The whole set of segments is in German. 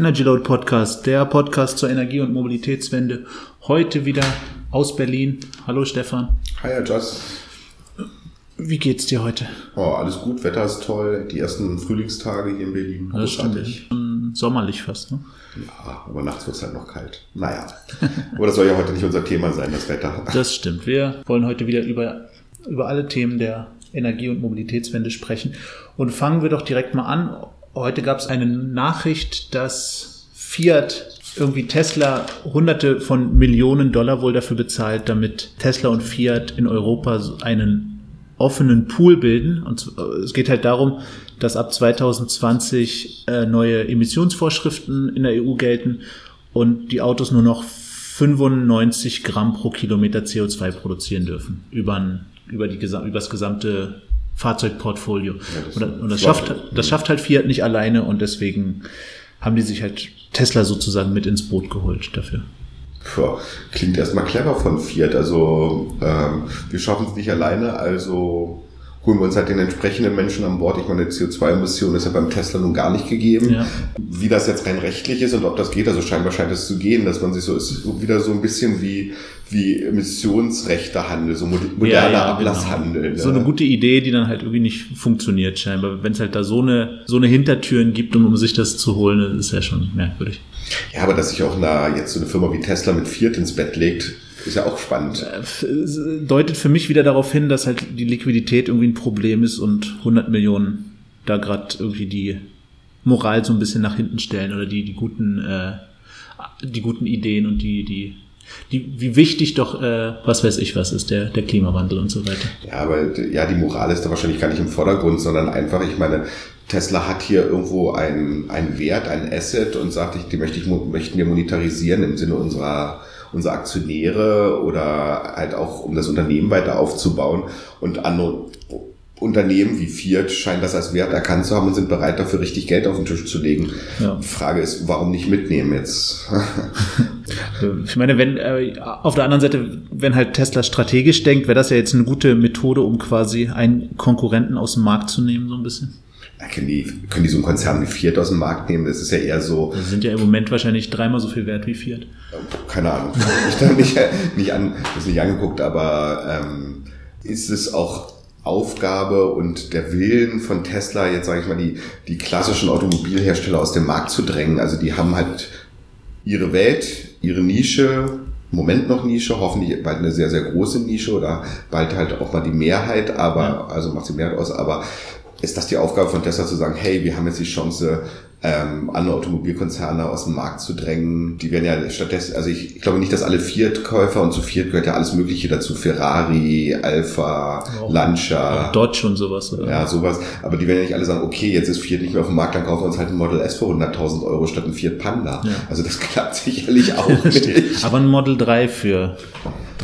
Energy Load Podcast, der Podcast zur Energie- und Mobilitätswende. Heute wieder aus Berlin. Hallo Stefan. Hi, Herr Joss. Wie geht's dir heute? Oh, alles gut, Wetter ist toll. Die ersten Frühlingstage hier in Berlin. Stimmt. Sommerlich fast, ne? Ja, aber nachts wird es halt noch kalt. Naja. aber das soll ja heute nicht unser Thema sein, das Wetter. Das stimmt. Wir wollen heute wieder über, über alle Themen der Energie- und Mobilitätswende sprechen. Und fangen wir doch direkt mal an. Heute gab es eine Nachricht, dass Fiat irgendwie Tesla hunderte von Millionen Dollar wohl dafür bezahlt, damit Tesla und Fiat in Europa einen offenen Pool bilden. Und es geht halt darum, dass ab 2020 äh, neue Emissionsvorschriften in der EU gelten und die Autos nur noch 95 Gramm pro Kilometer CO2 produzieren dürfen über, über, die, über das gesamte Fahrzeugportfolio. Ja, das und, und das, schafft, das schafft halt Fiat nicht alleine und deswegen haben die sich halt Tesla sozusagen mit ins Boot geholt dafür. Puh, klingt erstmal clever von Fiat. Also ähm, wir schaffen es nicht alleine, also holen wir uns halt den entsprechenden Menschen an Bord. Ich meine, CO2-Emission ist ja beim Tesla nun gar nicht gegeben. Ja. Wie das jetzt rein rechtlich ist und ob das geht, also scheinbar scheint es zu gehen, dass man sich so, ist wieder so ein bisschen wie, wie Emissionsrechtehandel, so moderner ja, ja. Ablasshandel. Genau. Ne? So eine gute Idee, die dann halt irgendwie nicht funktioniert scheinbar. Wenn es halt da so eine, so eine Hintertüren gibt, um, um sich das zu holen, ist ja schon merkwürdig. Ja, aber dass sich auch na, jetzt so eine Firma wie Tesla mit Fiat ins Bett legt, ist ja auch spannend. Äh, deutet für mich wieder darauf hin, dass halt die Liquidität irgendwie ein Problem ist und 100 Millionen da gerade irgendwie die Moral so ein bisschen nach hinten stellen oder die, die guten, äh, die guten Ideen und die, die, die, wie wichtig doch, äh, was weiß ich was ist, der, der Klimawandel und so weiter. Ja, aber ja, die Moral ist da wahrscheinlich gar nicht im Vordergrund, sondern einfach, ich meine, Tesla hat hier irgendwo einen, einen Wert, ein Asset und sagt, ich, die möchte ich, möchten wir monetarisieren im Sinne unserer unsere Aktionäre oder halt auch um das Unternehmen weiter aufzubauen. Und andere Unternehmen wie Fiat scheinen das als Wert erkannt zu haben und sind bereit dafür richtig Geld auf den Tisch zu legen. Ja. Die Frage ist, warum nicht mitnehmen jetzt? ich meine, wenn äh, auf der anderen Seite, wenn halt Tesla strategisch denkt, wäre das ja jetzt eine gute Methode, um quasi einen Konkurrenten aus dem Markt zu nehmen, so ein bisschen können die, können die so einen Konzern wie Fiat aus dem Markt nehmen? Das ist ja eher so. Die sind ja im Moment wahrscheinlich dreimal so viel wert wie Fiat. Keine Ahnung. Ich habe nicht, nicht an, das nicht angeguckt, aber ähm, ist es auch Aufgabe und der Willen von Tesla, jetzt sage ich mal, die, die klassischen Automobilhersteller aus dem Markt zu drängen. Also die haben halt ihre Welt, ihre Nische, im Moment noch Nische, hoffentlich bald eine sehr, sehr große Nische oder bald halt auch mal die Mehrheit, aber, also macht sie Mehrheit aus, aber ist das die Aufgabe von Tesla zu sagen, hey, wir haben jetzt die Chance, ähm, andere Automobilkonzerne aus dem Markt zu drängen. Die werden ja stattdessen, also ich, ich glaube nicht, dass alle Fiat-Käufer und zu Fiat gehört ja alles Mögliche dazu, Ferrari, Alfa, auch, Lancia. Dodge und sowas. Oder? Ja, sowas. Aber die werden ja nicht alle sagen, okay, jetzt ist Fiat nicht mehr auf dem Markt, dann kaufen wir uns halt ein Model S für 100.000 Euro statt ein Fiat Panda. Ja. Also das klappt sicherlich auch nicht. Aber ein Model 3 für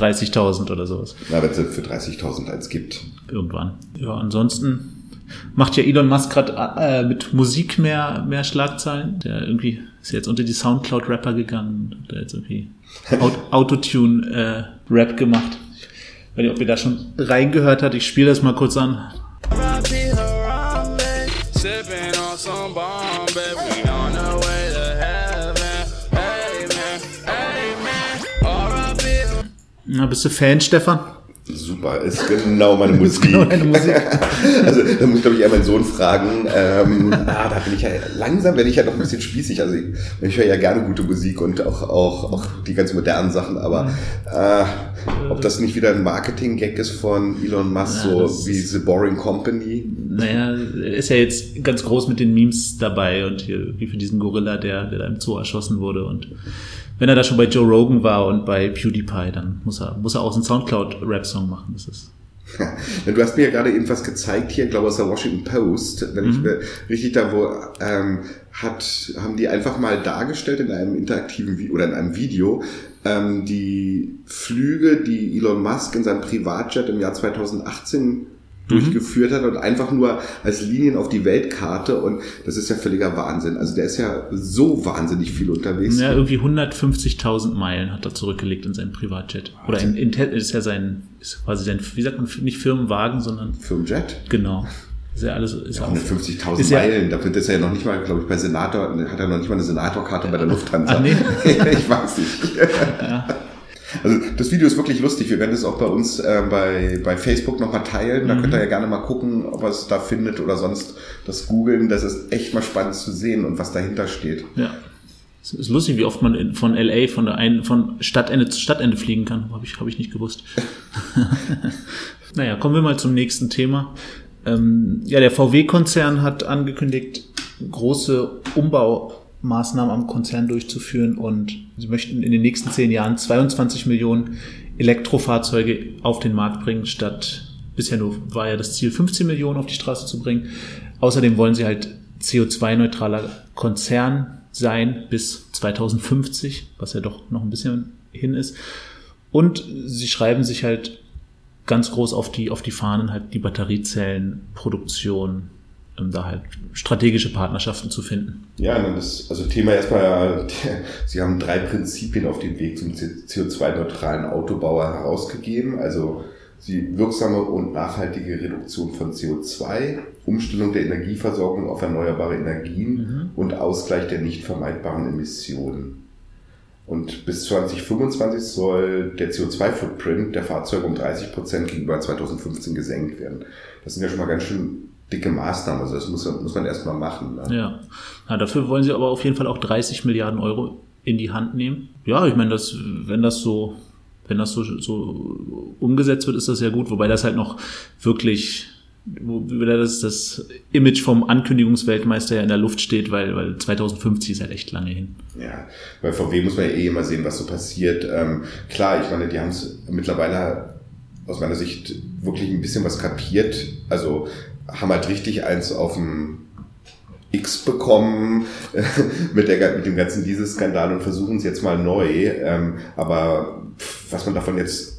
30.000 oder sowas. Na, wenn es für 30.000 eins gibt. Irgendwann. Ja, ansonsten macht ja Elon Musk gerade äh, mit Musik mehr, mehr Schlagzeilen. Der irgendwie ist jetzt unter die Soundcloud-Rapper gegangen und jetzt irgendwie Autotune-Rap äh, gemacht. Ich weiß nicht, ob ihr da schon reingehört habt. Ich spiele das mal kurz an. Na, bist du Fan, Stefan? Super, ist genau meine Musik. genau meine Musik. also da muss ich glaube ich eher meinen Sohn fragen. Ähm, ah, da bin ich ja langsam werde ich ja noch ein bisschen spießig. Also ich, ich höre ja gerne gute Musik und auch auch, auch die ganz modernen Sachen, aber äh, ob das nicht wieder ein Marketing-Gag ist von Elon Musk, ja, so wie The Boring Company. Naja, ist ja jetzt ganz groß mit den Memes dabei und hier wie für diesen Gorilla, der, der da im Zoo erschossen wurde und wenn er da schon bei Joe Rogan war und bei PewDiePie, dann muss er, muss er auch einen Soundcloud-Rap-Song machen. Das ist. du hast mir ja gerade eben was gezeigt hier, glaube ich, aus der Washington Post, wenn mhm. ich richtig da, wo ähm, hat, haben die einfach mal dargestellt in einem interaktiven Video oder in einem Video ähm, die Flüge, die Elon Musk in seinem Privatjet im Jahr 2018 durchgeführt hat und einfach nur als Linien auf die Weltkarte und das ist ja völliger Wahnsinn. Also der ist ja so wahnsinnig viel unterwegs. Ja, irgendwie 150.000 Meilen hat er zurückgelegt in seinem Privatjet. Oder in, in ist ja sein, ist quasi sein, wie sagt man, nicht Firmenwagen, sondern Firmenjet. Genau. Ist ja alles, ist Ja, auch, 150.000 Ist ja- Meilen, dafür ist er ja noch nicht mal, glaube ich, bei Senator, hat er noch nicht mal eine Senatorkarte bei der Lufthansa. Ah, nee. ich weiß nicht. Also das Video ist wirklich lustig. Wir werden es auch bei uns äh, bei, bei Facebook nochmal teilen. Da Mhm. könnt ihr ja gerne mal gucken, ob ihr es da findet oder sonst das googeln. Das ist echt mal spannend zu sehen und was dahinter steht. ja. Es ist lustig, wie oft man von LA von der einen, von Stadtende zu Stadtende fliegen kann. Habe ich, habe ich nicht gewusst. naja, kommen wir mal zum nächsten Thema. Ähm, ja, der VW-Konzern hat angekündigt, große Umbaumaßnahmen am Konzern durchzuführen und sie möchten in den nächsten zehn Jahren 22 Millionen Elektrofahrzeuge auf den Markt bringen, statt bisher nur war ja das Ziel 15 Millionen auf die Straße zu bringen. Außerdem wollen sie halt CO2-neutraler Konzern sein bis 2050, was ja doch noch ein bisschen hin ist. Und sie schreiben sich halt ganz groß auf die, auf die Fahnen, halt die Batteriezellenproduktion, um da halt strategische Partnerschaften zu finden. Ja, dann ist also Thema erstmal, Sie haben drei Prinzipien auf dem Weg zum CO2-neutralen Autobauer herausgegeben. Also die wirksame und nachhaltige Reduktion von CO2, Umstellung der Energieversorgung auf erneuerbare Energien und Ausgleich der nicht vermeidbaren Emissionen. Und bis 2025 soll der CO2-Footprint der Fahrzeuge um 30 Prozent gegenüber 2015 gesenkt werden. Das sind ja schon mal ganz schön dicke Maßnahmen. Also das muss, muss man erstmal machen. Ne? Ja. ja, dafür wollen sie aber auf jeden Fall auch 30 Milliarden Euro in die Hand nehmen. Ja, ich meine, das, wenn das so, wenn das so, so umgesetzt wird, ist das ja gut, wobei das halt noch wirklich, wo wieder das, das Image vom Ankündigungsweltmeister ja in der Luft steht, weil, weil 2050 ist halt echt lange hin. Ja, bei VW muss man ja eh immer sehen, was so passiert. Ähm, klar, ich meine, die haben es mittlerweile aus meiner Sicht wirklich ein bisschen was kapiert. Also haben halt richtig eins auf dem X bekommen mit, der, mit dem ganzen Dieselskandal und versuchen es jetzt mal neu. Ähm, aber was man davon jetzt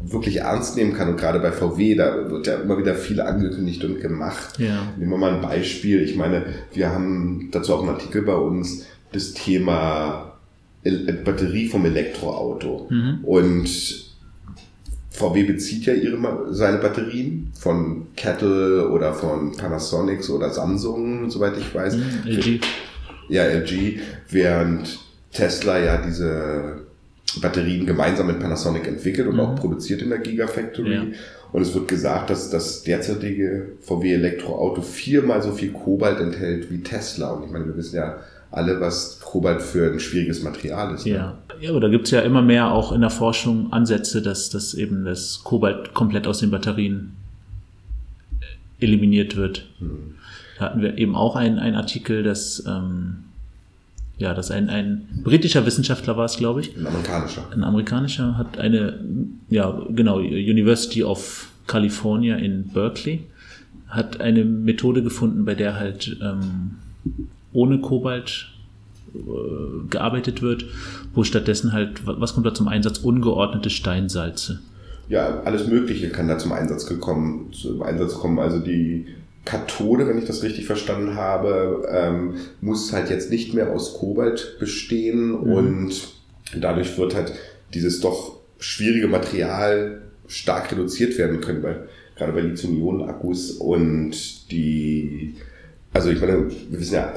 wirklich ernst nehmen kann und gerade bei VW, da wird ja immer wieder viel angekündigt und gemacht. Ja. Nehmen wir mal ein Beispiel. Ich meine, wir haben dazu auch einen Artikel bei uns, das Thema Batterie vom Elektroauto. Mhm. Und VW bezieht ja ihre, seine Batterien von Kettle oder von Panasonic oder Samsung, soweit ich weiß. Mhm, LG. Ja, LG, während Tesla ja diese Batterien gemeinsam mit Panasonic entwickelt und Mhm. auch produziert in der Gigafactory. Ja. Und es wird gesagt, dass das derzeitige VW Elektroauto viermal so viel Kobalt enthält wie Tesla. Und ich meine, wir wissen ja alle, was Kobalt für ein schwieriges Material ist. ne? Ja. ja, aber da gibt's ja immer mehr auch in der Forschung Ansätze, dass, dass eben das Kobalt komplett aus den Batterien eliminiert wird. Hm. Da hatten wir eben auch einen, einen Artikel, dass, ähm, ja, dass ein, ein britischer Wissenschaftler war es, glaube ich, Ein amerikanischer. ein amerikanischer hat eine, ja, genau, University of California in Berkeley hat eine Methode gefunden, bei der halt ähm, ohne Kobalt äh, gearbeitet wird, wo stattdessen halt, wa- was kommt da zum Einsatz? Ungeordnete Steinsalze. Ja, alles Mögliche kann da zum Einsatz gekommen, zum Einsatz kommen. Also die Kathode, wenn ich das richtig verstanden habe, ähm, muss halt jetzt nicht mehr aus Kobalt bestehen und dadurch wird halt dieses doch schwierige Material stark reduziert werden können, bei, gerade bei Lithium-Ionen-Akkus und die, also ich meine, wir wissen ja,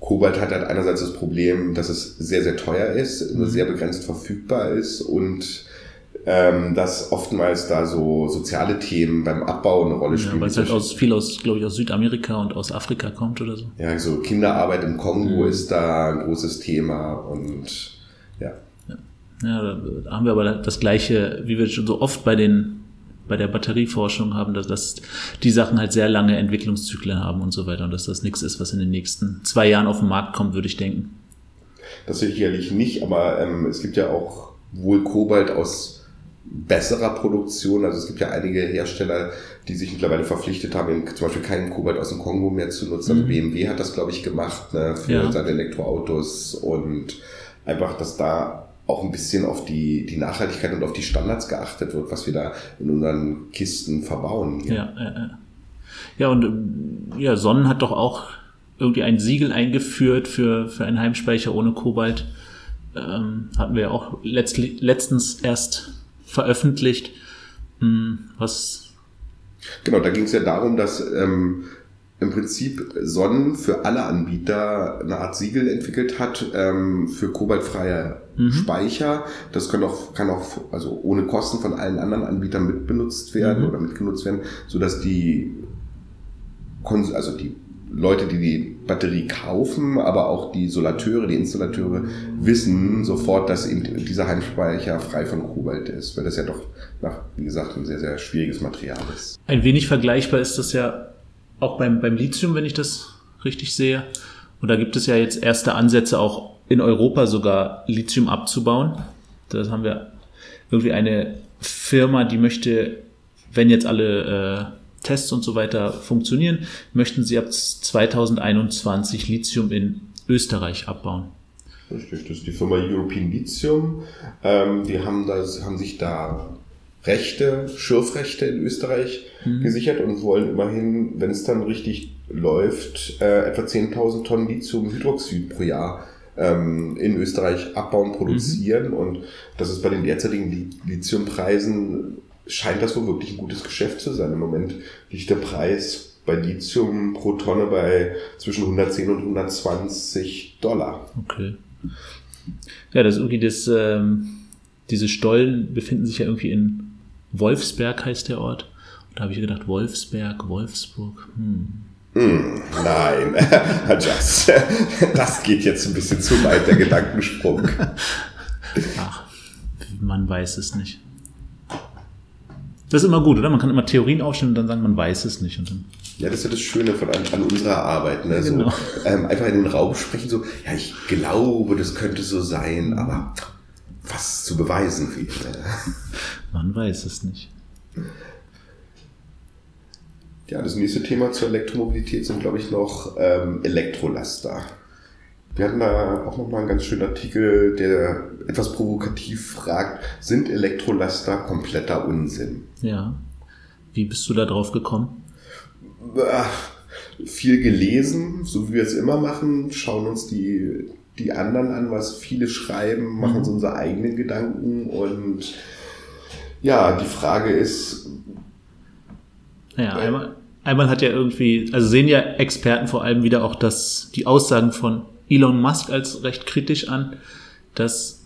Kobalt hat halt einerseits das Problem, dass es sehr, sehr teuer ist, nur sehr begrenzt verfügbar ist und ähm, dass oftmals da so soziale Themen beim Abbau eine Rolle Ja, spielen. weil es halt aus, viel aus, glaube ich, aus Südamerika und aus Afrika kommt oder so. ja, so Kinderarbeit im Kongo Mhm. ist da ein großes Thema und ja. Ja, da haben wir aber das gleiche, wie wir schon so oft bei den bei der Batterieforschung haben, dass, dass die Sachen halt sehr lange Entwicklungszyklen haben und so weiter und dass das nichts ist, was in den nächsten zwei Jahren auf den Markt kommt, würde ich denken. Das sicherlich nicht, aber ähm, es gibt ja auch wohl Kobalt aus besserer Produktion. Also es gibt ja einige Hersteller, die sich mittlerweile verpflichtet haben, zum Beispiel keinen Kobalt aus dem Kongo mehr zu nutzen. Also Mhm. BMW hat das, glaube ich, gemacht ne, für Ja. seine Elektroautos und einfach, dass da auch ein bisschen auf die, die Nachhaltigkeit und auf die Standards geachtet wird, was wir da in unseren Kisten verbauen. Hier. Ja, ja, ja. ja und ähm, ja, Sonnen hat doch auch irgendwie ein Siegel eingeführt für, für einen Heimspeicher ohne Kobalt. Ähm, hatten wir ja auch letztli- letztens erst veröffentlicht. Hm, was Genau, da ging es ja darum, dass ähm, im Prinzip Sonnen für alle Anbieter eine Art Siegel entwickelt hat ähm, für kobaltfreie mhm. Speicher. Das kann auch, kann auch also ohne Kosten von allen anderen Anbietern mitbenutzt werden mhm. oder mitgenutzt werden, so dass die also die Leute, die die Batterie kaufen, aber auch die Solateure, die Installateure wissen sofort, dass eben dieser Heimspeicher frei von Kobalt ist, weil das ja doch, nach, wie gesagt, ein sehr, sehr schwieriges Material ist. Ein wenig vergleichbar ist das ja auch beim, beim Lithium, wenn ich das richtig sehe. Und da gibt es ja jetzt erste Ansätze, auch in Europa sogar Lithium abzubauen. Da haben wir irgendwie eine Firma, die möchte, wenn jetzt alle äh, Tests und so weiter funktionieren, möchten sie ab 2021 Lithium in Österreich abbauen. Richtig, das ist die Firma European Lithium. Ähm, die haben, das, haben sich da Rechte, Schürfrechte in Österreich mhm. gesichert und wollen immerhin, wenn es dann richtig läuft, äh, etwa 10.000 Tonnen Lithiumhydroxid pro Jahr ähm, in Österreich abbauen, produzieren. Mhm. Und das ist bei den derzeitigen Lithiumpreisen scheint das wohl wirklich ein gutes Geschäft zu sein. Im Moment liegt der Preis bei Lithium pro Tonne bei zwischen 110 und 120 Dollar. Okay. Ja, das irgendwie das, ähm, diese Stollen befinden sich ja irgendwie in Wolfsberg heißt der Ort. Da habe ich gedacht, Wolfsberg, Wolfsburg. Hm. Mm, nein, Just, das geht jetzt ein bisschen zu weit, der Gedankensprung. Ach, man weiß es nicht. Das ist immer gut, oder? Man kann immer Theorien aufstellen und dann sagen, man weiß es nicht. Und dann ja, das ist ja das Schöne von, an, an unserer Arbeit. Ne? So, genau. ähm, einfach in den Raum sprechen, so, ja, ich glaube, das könnte so sein, aber was zu beweisen wäre. Man weiß es nicht. Ja, das nächste Thema zur Elektromobilität sind, glaube ich, noch ähm, Elektrolaster. Wir hatten da auch nochmal einen ganz schönen Artikel, der etwas provokativ fragt, sind Elektrolaster kompletter Unsinn? Ja. Wie bist du da drauf gekommen? Ach, viel gelesen, so wie wir es immer machen, schauen uns die, die anderen an, was viele schreiben, machen uns mhm. unsere eigenen Gedanken und ja, die Frage ist. Ja, einmal, einmal hat ja irgendwie, also sehen ja Experten vor allem wieder auch das, die Aussagen von Elon Musk als recht kritisch an, dass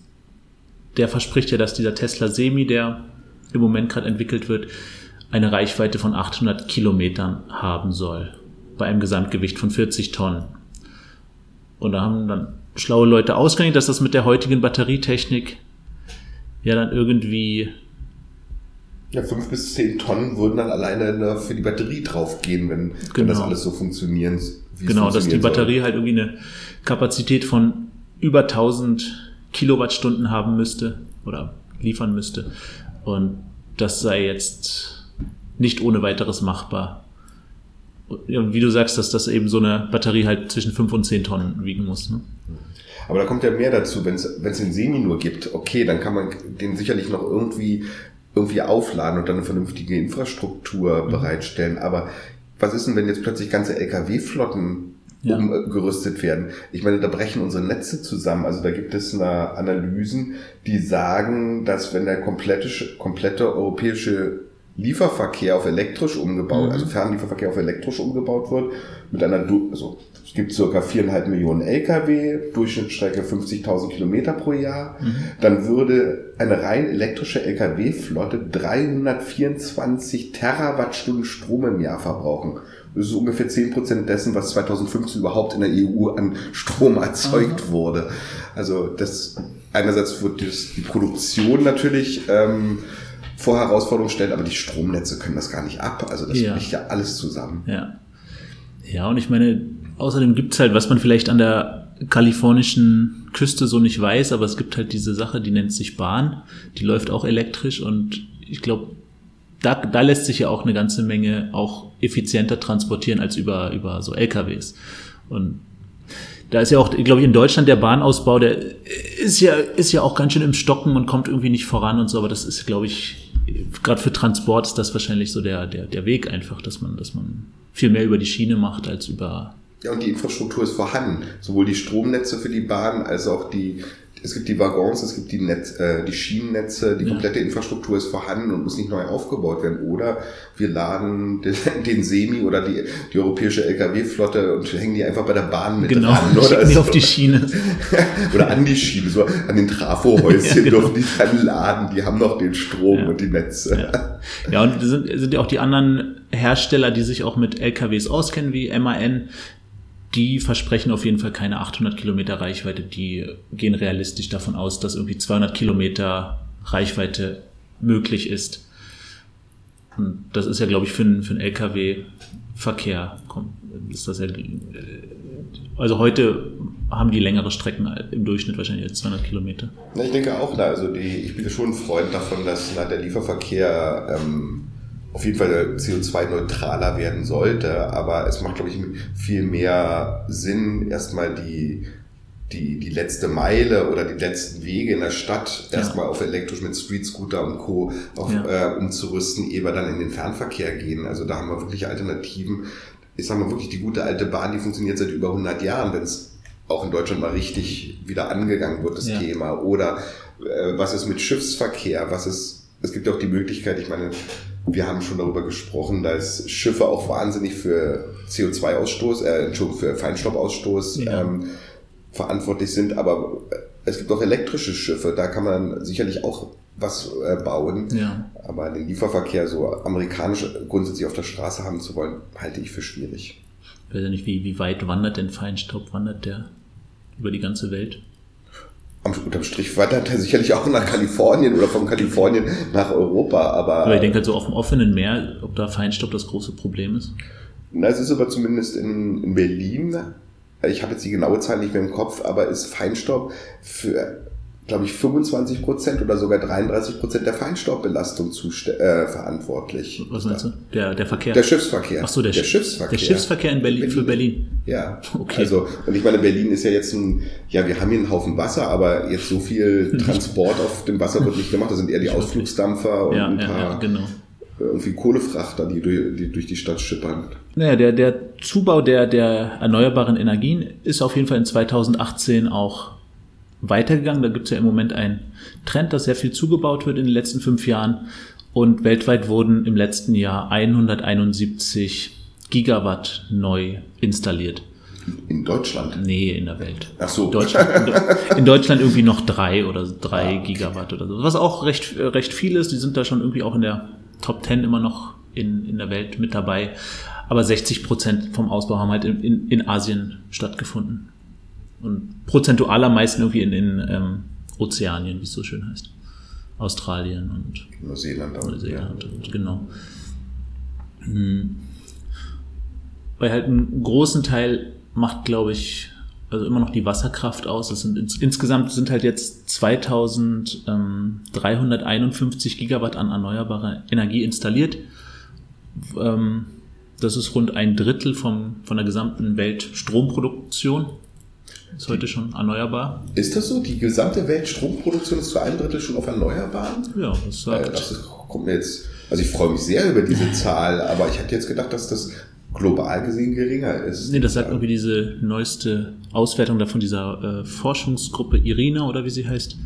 der verspricht ja, dass dieser Tesla Semi, der im Moment gerade entwickelt wird, eine Reichweite von 800 Kilometern haben soll. Bei einem Gesamtgewicht von 40 Tonnen. Und da haben dann schlaue Leute ausgerechnet, dass das mit der heutigen Batterietechnik ja dann irgendwie. Ja, fünf bis zehn Tonnen würden dann alleine für die Batterie draufgehen, wenn, genau. wenn das genau. alles so funktionieren. Genau, dass die Batterie soll. halt irgendwie eine Kapazität von über 1000 Kilowattstunden haben müsste oder liefern müsste. Und das sei jetzt nicht ohne weiteres machbar. Und wie du sagst, dass das eben so eine Batterie halt zwischen 5 und 10 Tonnen wiegen muss. Ne? Aber da kommt ja mehr dazu, wenn es den Semi nur gibt, okay, dann kann man den sicherlich noch irgendwie irgendwie aufladen und dann eine vernünftige Infrastruktur mhm. bereitstellen. Aber was ist denn, wenn jetzt plötzlich ganze Lkw-Flotten ja. umgerüstet werden. Ich meine, da brechen unsere Netze zusammen. Also da gibt es eine Analysen, die sagen, dass wenn der komplette, komplette europäische Lieferverkehr auf elektrisch umgebaut, mhm. also Fernlieferverkehr auf elektrisch umgebaut wird, mit einer, also es gibt circa viereinhalb Millionen Lkw, Durchschnittsstrecke 50.000 Kilometer pro Jahr, mhm. dann würde eine rein elektrische Lkw-Flotte 324 Terawattstunden Strom im Jahr verbrauchen. Das ist ungefähr 10% dessen, was 2015 überhaupt in der EU an Strom erzeugt Aha. wurde. Also das einerseits wird das, die Produktion natürlich ähm, vor Herausforderungen stellen, aber die Stromnetze können das gar nicht ab. Also das ja. bricht ja alles zusammen. Ja. Ja, und ich meine, außerdem gibt's halt, was man vielleicht an der kalifornischen Küste so nicht weiß, aber es gibt halt diese Sache, die nennt sich Bahn, die läuft auch elektrisch und ich glaube, da, da lässt sich ja auch eine ganze Menge auch effizienter transportieren als über, über so LKWs. Und da ist ja auch, glaube ich, in Deutschland der Bahnausbau, der ist ja, ist ja auch ganz schön im Stocken und kommt irgendwie nicht voran und so, aber das ist, glaube ich, gerade für Transport ist das wahrscheinlich so der, der, der Weg einfach, dass man, dass man viel mehr über die Schiene macht als über. Ja, und die Infrastruktur ist vorhanden. Sowohl die Stromnetze für die Bahn als auch die, es gibt die Waggons, es gibt die, Netz, äh, die Schienennetze, die Ja. komplette Infrastruktur ist vorhanden und muss nicht neu aufgebaut werden. Oder wir laden den, den Semi oder die, die europäische Lkw-Flotte und hängen die einfach bei der Bahn mit Genau, dran. Oder, schicken die auf die Schiene. oder an die Schiene, so an den Trafohäuschen Ja, genau. dürfen die dann laden. Die haben noch den Strom Ja. und die Netze. Ja, und sind, sind ja auch die anderen Hersteller, die sich auch mit LKWs auskennen, wie MAN, die versprechen auf jeden Fall keine 800 Kilometer Reichweite. Die gehen realistisch davon aus, dass irgendwie 200 Kilometer Reichweite möglich ist. Und das ist ja, glaube ich, für einen, für einen LKW-Verkehr, ist das ja, äh, also heute haben die längere Strecken im Durchschnitt wahrscheinlich als 200 Kilometer. Ich denke auch, also die, ich bin schon ein Freund davon, dass der Lieferverkehr ähm, auf jeden Fall CO2-neutraler werden sollte, aber es macht, glaube ich, viel mehr Sinn, erstmal die, die, die letzte Meile oder die letzten Wege in der Stadt Ja. erstmal auf elektrisch mit Street Scooter und Co. Auf, Ja. äh, umzurüsten, ehe wir dann in den Fernverkehr gehen. Also da haben wir wirklich Alternativen. Ich sage mal wirklich, die gute alte Bahn, die funktioniert seit über 100 Jahren, wenn es auch in Deutschland mal richtig wieder angegangen wird, das Ja. Thema. Oder äh, was ist mit Schiffsverkehr? Was ist, es gibt auch die Möglichkeit, ich meine, wir haben schon darüber gesprochen, dass Schiffe auch wahnsinnig für CO2-Ausstoß, äh, Entschuldigung, für Feinstaubausstoß Ja. ähm, verantwortlich sind, aber es gibt auch elektrische Schiffe, da kann man sicherlich auch was äh, bauen. Ja. Aber den Lieferverkehr so amerikanisch grundsätzlich auf der Straße haben zu wollen, halte ich für schwierig. Ich weiß ja nicht, wie, wie weit wandert denn Feinstaub? Wandert der über die ganze Welt? Am, unterm Strich wandert er sicherlich auch nach Kalifornien oder von Kalifornien nach Europa, aber, Aber ich denke halt so auf dem offenen Meer, ob da Feinstaub das große Problem ist. na, es ist aber zumindest in, in Berlin, ich habe jetzt die genaue Zahl nicht mehr im Kopf, aber ist Feinstaub für, glaube ich, 25 Prozent oder sogar 33 Prozent der Feinstaubbelastung äh, verantwortlich. Was meinst du? Der, der Verkehr? Der Schiffsverkehr. Ach so, der, der Sch- Schiffsverkehr. Der Schiffsverkehr in Berlin, für Berlin. Ja, Okay. also, und ich meine, Berlin ist ja jetzt ein, ja, wir haben hier einen Haufen Wasser, aber jetzt so viel Transport auf dem Wasser wird nicht gemacht. Das sind eher die. Ausflugsdampfer und Ja, ein ja, paar ja, genau. irgendwie Kohlefrachter, die durch, die durch die Stadt schippern. Naja, der, der Zubau der, der erneuerbaren Energien ist auf jeden Fall in 2018 auch weitergegangen. Da gibt es ja im Moment einen Trend, dass sehr viel zugebaut wird in den letzten fünf Jahren. Und weltweit wurden im letzten Jahr 171 Gigawatt neu installiert. In Deutschland. Nee, in der Welt. Ach so. In Deutschland, in Deu- in Deutschland irgendwie noch drei oder drei Gigawatt oder so. Was auch recht, recht viel ist. Die sind da schon irgendwie auch in der Top 10 immer noch in, in der Welt mit dabei. Aber 60 Prozent vom Ausbau haben halt in, in, in Asien stattgefunden. Und prozentual am meisten irgendwie in, in ähm, Ozeanien, wie es so schön heißt. Australien und Neuseeland. auch, Neuseeland, und genau. Hm. Weil halt einen großen Teil macht, glaube ich, also immer noch die Wasserkraft aus. Das sind ins, insgesamt sind halt jetzt 2351 Gigawatt an erneuerbarer Energie installiert. Ähm, das ist rund ein Drittel vom, von der gesamten Weltstromproduktion. Ist heute schon erneuerbar. Ist das so? Die gesamte Weltstromproduktion ist zu einem Drittel schon auf Erneuerbaren? Ja, das Äh, sagt. das ist, kommt mir jetzt, also ich freue mich sehr über diese Zahl, aber ich hätte jetzt gedacht, dass das global gesehen geringer ist. Nee, das sagt irgendwie diese neueste Auswertung davon dieser äh, Forschungsgruppe IRINA oder wie sie heißt.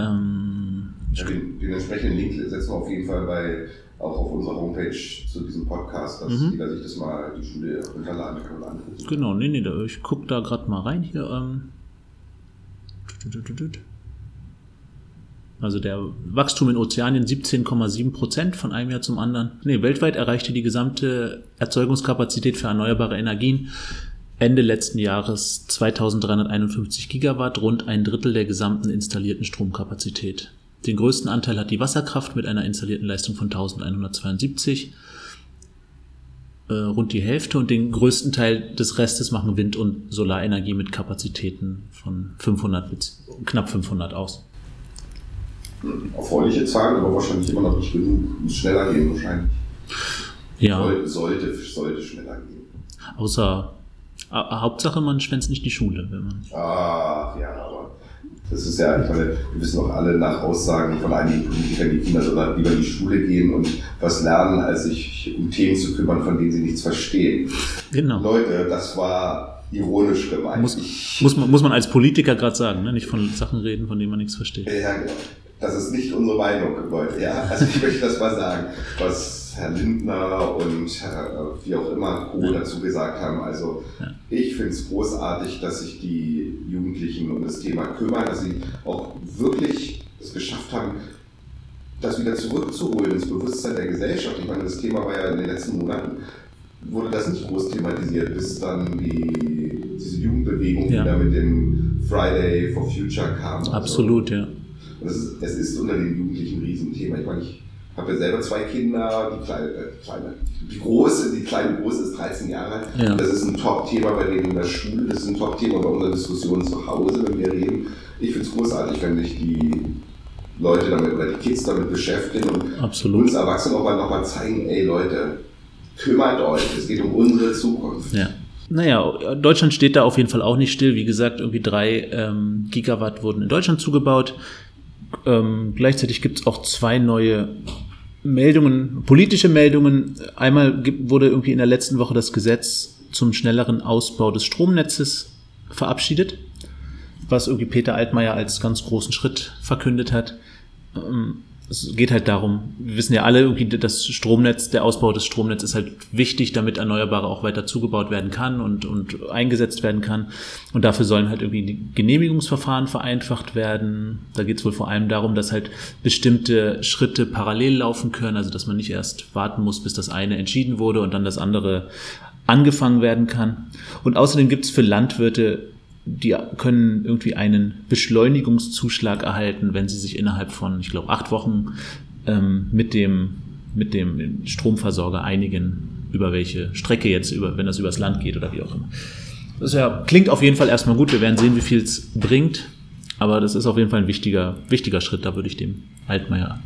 Ähm, Ja, den, den entsprechenden Link setzen wir auf jeden Fall bei, auch auf unserer Homepage zu diesem Podcast, dass Mhm. jeder sich das mal die Schule runterladen kann und angucken. genau, nee, nee, ich guck da gerade mal rein hier. Ähm, also der Wachstum in Ozeanien 17,7 Prozent von einem Jahr zum anderen. Nee, weltweit erreichte die gesamte Erzeugungskapazität für erneuerbare Energien Ende letzten Jahres 2351 Gigawatt, rund ein Drittel der gesamten installierten Stromkapazität. Den größten Anteil hat die Wasserkraft mit einer installierten Leistung von 1172, äh, rund die Hälfte und den größten Teil des Restes machen Wind- und Solarenergie mit Kapazitäten von 500 bis knapp 500 aus. Erfreuliche Zahlen, aber wahrscheinlich immer noch nicht genug. Muss schneller gehen wahrscheinlich. Ja, Soll, sollte, sollte schneller gehen. außer Hauptsache man schwänzt nicht die Schule, wenn man Ach ja, aber Das ist ja, ich meine, wir wissen auch alle nach Aussagen von einigen Politikern, die Kinder sollen lieber in die Schule gehen und was lernen, als sich um Themen zu kümmern, von denen sie nichts verstehen. Genau. Leute, das war ironisch gemeint. Muss, muss, man, muss man als Politiker gerade sagen, ne? nicht von Sachen reden, von denen man nichts versteht. Ja, genau. Das ist nicht unsere Meinung, Leute. Ja, also ich möchte das mal sagen, was Herr Lindner und Herr, wie auch immer Co. Ja. dazu gesagt haben. Also ja. ich finde es großartig, dass sich die Jugendlichen um das Thema kümmern, dass sie auch wirklich es geschafft haben, das wieder zurückzuholen ins Bewusstsein der Gesellschaft. Ich meine, das Thema war ja in den letzten Monaten, wurde das nicht groß thematisiert, bis dann die, diese Jugendbewegung ja. wieder mit dem Friday for Future kam. Also Absolut, also, ja. Es ist, es ist unter den Jugendlichen ein Riesenthema. Ich meine, ich habe ja selber zwei Kinder, die kleine, äh, kleine, die große, die kleine große ist 13 Jahre alt. Ja. Das ist ein Top-Thema bei denen in der Schule, das ist ein Top-Thema bei unseren Diskussionen zu Hause, wenn wir reden. Ich finde es großartig, wenn sich die Leute damit oder die Kids damit beschäftigen und Absolut. uns Erwachsene auch mal nochmal zeigen, ey Leute, kümmert euch, es geht um unsere Zukunft. Ja. Naja, Deutschland steht da auf jeden Fall auch nicht still. Wie gesagt, irgendwie drei ähm, Gigawatt wurden in Deutschland zugebaut. Ähm, gleichzeitig gibt es auch zwei neue Meldungen, politische Meldungen. Einmal wurde irgendwie in der letzten Woche das Gesetz zum schnelleren Ausbau des Stromnetzes verabschiedet, was irgendwie Peter Altmaier als ganz großen Schritt verkündet hat. Ähm, es geht halt darum, wir wissen ja alle, irgendwie das Stromnetz, der Ausbau des Stromnetzes ist halt wichtig, damit Erneuerbare auch weiter zugebaut werden kann und, und eingesetzt werden kann. Und dafür sollen halt irgendwie die Genehmigungsverfahren vereinfacht werden. Da geht es wohl vor allem darum, dass halt bestimmte Schritte parallel laufen können, also dass man nicht erst warten muss, bis das eine entschieden wurde und dann das andere angefangen werden kann. Und außerdem gibt es für Landwirte die können irgendwie einen Beschleunigungszuschlag erhalten, wenn sie sich innerhalb von, ich glaube, acht Wochen ähm, mit dem mit dem Stromversorger einigen, über welche Strecke jetzt, über, wenn das übers Land geht oder wie auch immer. Das ja, klingt auf jeden Fall erstmal gut. Wir werden sehen, wie viel es bringt. Aber das ist auf jeden Fall ein wichtiger, wichtiger Schritt. Da würde ich dem Altmaier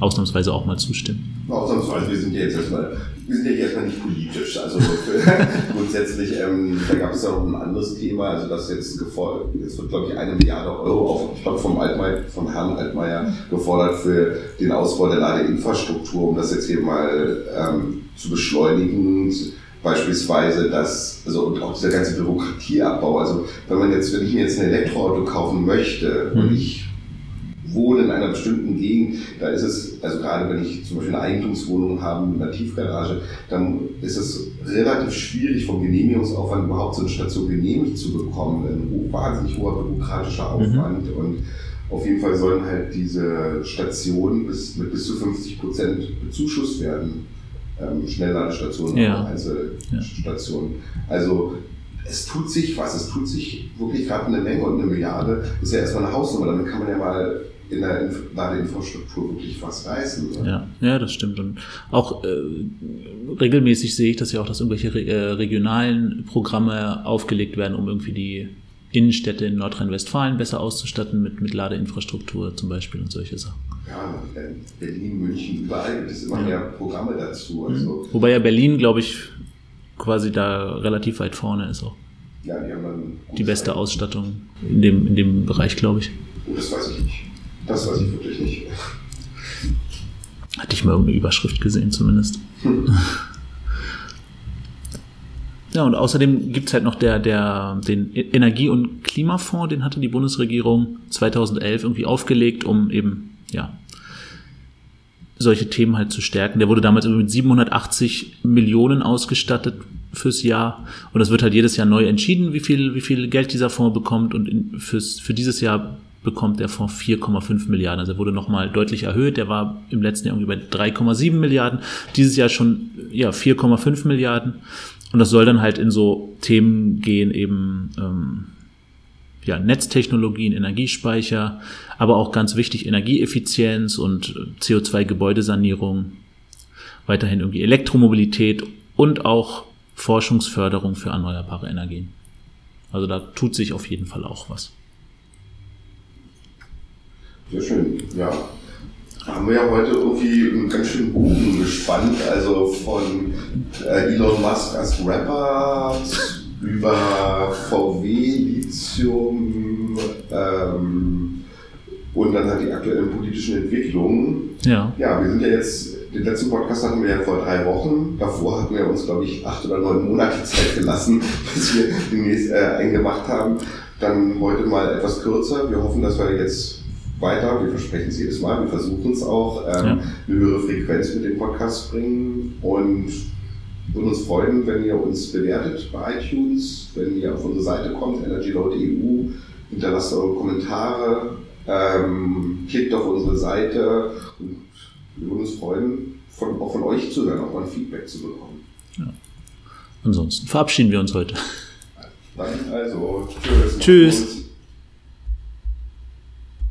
ausnahmsweise auch mal zustimmen. Ausnahmsweise, wir sind ja jetzt erstmal, wir sind ja hier erstmal nicht politisch. Also grundsätzlich, ähm, da gab es ja noch ein anderes Thema, also das jetzt gefordert, jetzt wird glaube ich eine Milliarde Euro auch, ich glaube vom Altmaier, vom Herrn Altmaier gefordert für den Ausbau der Ladeinfrastruktur, um das jetzt hier mal ähm, zu beschleunigen beispielsweise das, also und auch dieser ganze Bürokratieabbau. Also wenn man jetzt, wenn ich mir jetzt ein Elektroauto kaufen möchte mhm. und ich wohne in einer bestimmten Gegend, da ist es, also gerade wenn ich zum Beispiel eine Eigentumswohnung habe mit einer Tiefgarage, dann ist es relativ schwierig vom Genehmigungsaufwand überhaupt so eine Station genehmigt zu bekommen. Ein wahnsinnig hoher bürokratischer mhm. Aufwand mhm. und auf jeden Fall sollen halt diese Stationen bis, mit bis zu 50 Prozent bezuschusst werden. Ähm, Schnellladestationen ja. Einzelstationen. Ja. Also es tut sich was, es tut sich wirklich gerade eine Menge und eine Milliarde ist ja erstmal eine Hausnummer, damit kann man ja mal in der Ladeinfrastruktur wirklich was reißen. Ja, ja, das stimmt. Und auch äh, regelmäßig sehe ich das ja auch, dass irgendwelche re äh, regionalen Programme aufgelegt werden, um irgendwie die Innenstädte in Nordrhein-Westfalen besser auszustatten mit, mit Ladeinfrastruktur zum Beispiel und solche Sachen. Ja, Berlin, München, überall gibt es immer ja. mehr Programme dazu. Mhm. Also Wobei ja Berlin, glaube ich, quasi da relativ weit vorne ist auch. Ja, die haben dann die beste Ausstattung in dem, in dem Bereich, glaube ich. Oh, das weiß ich nicht. Das weiß ich wirklich nicht. Hatte ich mal irgendeine Überschrift gesehen zumindest. Hm. Ja, und außerdem gibt's halt noch der, der, den Energie- und Klimafonds, den hatte die Bundesregierung 2011 irgendwie aufgelegt, um eben, ja, solche Themen halt zu stärken. Der wurde damals mit 780 Millionen ausgestattet fürs Jahr. Und das wird halt jedes Jahr neu entschieden, wie viel, wie viel Geld dieser Fonds bekommt. Und in, fürs, für dieses Jahr bekommt der Fonds 4,5 Milliarden. Also er wurde nochmal deutlich erhöht. Der war im letzten Jahr irgendwie bei 3,7 Milliarden. Dieses Jahr schon ja 4,5 Milliarden. Und das soll dann halt in so Themen gehen, eben ähm, ja, Netztechnologien, Energiespeicher, aber auch ganz wichtig Energieeffizienz und CO2-Gebäudesanierung, weiterhin irgendwie Elektromobilität und auch Forschungsförderung für erneuerbare Energien. Also da tut sich auf jeden Fall auch was. Sehr schön, ja. Haben wir ja heute irgendwie einen ganz schönen Bogen gespannt, also von äh, Elon Musk als Rapper über VW, Lithium, ähm, und dann halt die aktuellen politischen Entwicklungen. Ja. Ja, wir sind ja jetzt, den letzten Podcast hatten wir ja vor drei Wochen. Davor hatten wir uns, glaube ich, acht oder neun Monate Zeit gelassen, bis wir den nächsten äh, eingemacht haben. Dann heute mal etwas kürzer. Wir hoffen, dass wir jetzt weiter, wir versprechen es jedes Mal, wir versuchen es auch, ähm, Ja. eine höhere Frequenz mit dem Podcast bringen und würden uns freuen, wenn ihr uns bewertet bei iTunes, wenn ihr auf unsere Seite kommt, energyload.eu, hinterlasst eure Kommentare, ähm, klickt auf unsere Seite und wir würden uns freuen, von, auch von euch zu hören, auch mal ein Feedback zu bekommen. Ansonsten verabschieden wir uns heute. Dann also, tschüss. Tschüss.